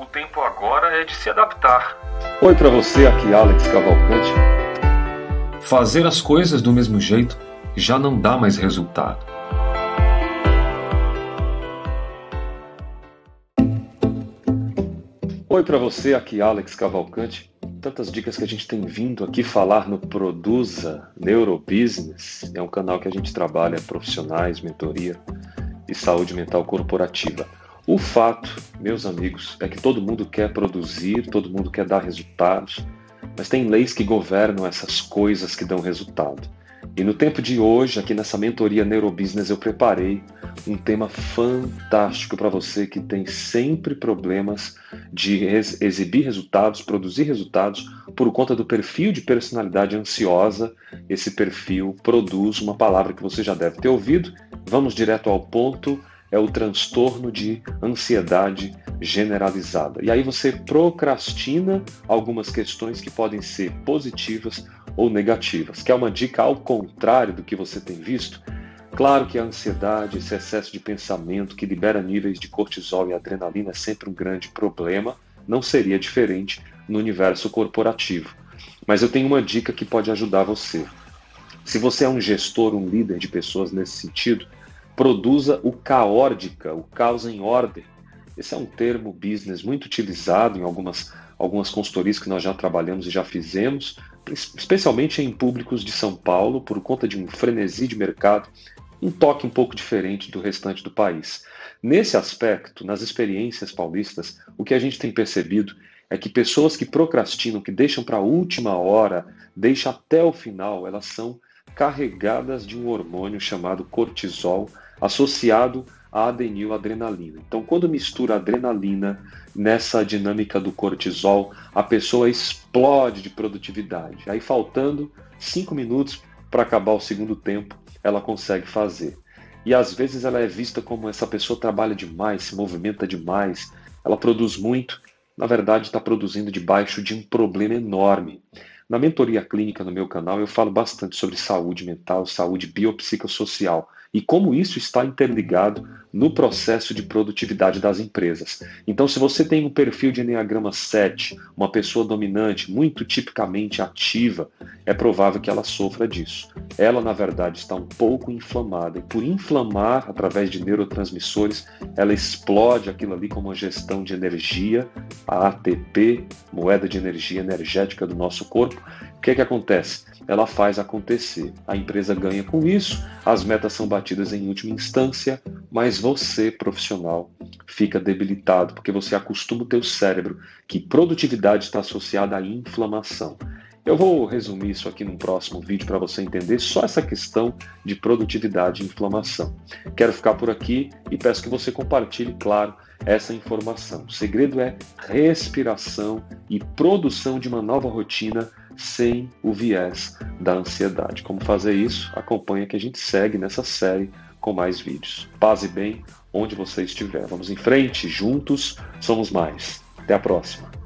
O tempo agora é de se adaptar. Oi para você, aqui Alex Cavalcante. Fazer as coisas do mesmo jeito já não dá mais resultado. Oi para você, aqui Alex Cavalcante. Tantas dicas que a gente tem vindo aqui falar no Produza Neurobusiness. É um canal que a gente trabalha profissionais, mentoria e saúde mental corporativa. O fato, meus amigos, é que todo mundo quer produzir, todo mundo quer dar resultados, mas tem leis que governam essas coisas que dão resultado. E no tempo de hoje, aqui nessa mentoria Neurobusiness, eu preparei um tema fantástico para você que tem sempre problemas de exibir resultados, produzir resultados por conta do perfil de personalidade ansiosa. Esse perfil produz uma palavra que você já deve ter ouvido. Vamos direto ao ponto é o transtorno de ansiedade generalizada. E aí você procrastina algumas questões que podem ser positivas ou negativas. Que é uma dica ao contrário do que você tem visto? Claro que a ansiedade, esse excesso de pensamento que libera níveis de cortisol e adrenalina é sempre um grande problema, não seria diferente no universo corporativo. Mas eu tenho uma dica que pode ajudar você. Se você é um gestor, um líder de pessoas nesse sentido, produza o caórdica, o caos em ordem. Esse é um termo business muito utilizado em algumas, algumas consultorias que nós já trabalhamos e já fizemos, especialmente em públicos de São Paulo, por conta de um frenesi de mercado, um toque um pouco diferente do restante do país. Nesse aspecto, nas experiências paulistas, o que a gente tem percebido é que pessoas que procrastinam, que deixam para a última hora, deixam até o final, elas são carregadas de um hormônio chamado cortisol, associado à adeniladrenalina. Então, quando mistura adrenalina nessa dinâmica do cortisol, a pessoa explode de produtividade. Aí, faltando cinco minutos para acabar o segundo tempo, ela consegue fazer. E às vezes ela é vista como essa pessoa trabalha demais, se movimenta demais, ela produz muito, na verdade está produzindo debaixo de um problema enorme. Na mentoria clínica no meu canal eu falo bastante sobre saúde mental, saúde biopsicossocial e como isso está interligado no processo de produtividade das empresas. Então, se você tem um perfil de Enneagrama 7, uma pessoa dominante, muito tipicamente ativa, é provável que ela sofra disso. Ela, na verdade, está um pouco inflamada e, por inflamar através de neurotransmissores, ela explode aquilo ali como uma gestão de energia, a ATP, moeda de energia energética do nosso corpo. O que, é que acontece? ela faz acontecer. A empresa ganha com isso, as metas são batidas em última instância, mas você, profissional, fica debilitado, porque você acostuma o teu cérebro que produtividade está associada à inflamação. Eu vou resumir isso aqui num próximo vídeo para você entender só essa questão de produtividade e inflamação. Quero ficar por aqui e peço que você compartilhe, claro, essa informação. O segredo é respiração e produção de uma nova rotina sem o viés da ansiedade. Como fazer isso? Acompanha que a gente segue nessa série com mais vídeos. Paz e bem onde você estiver. Vamos em frente, juntos somos mais. Até a próxima.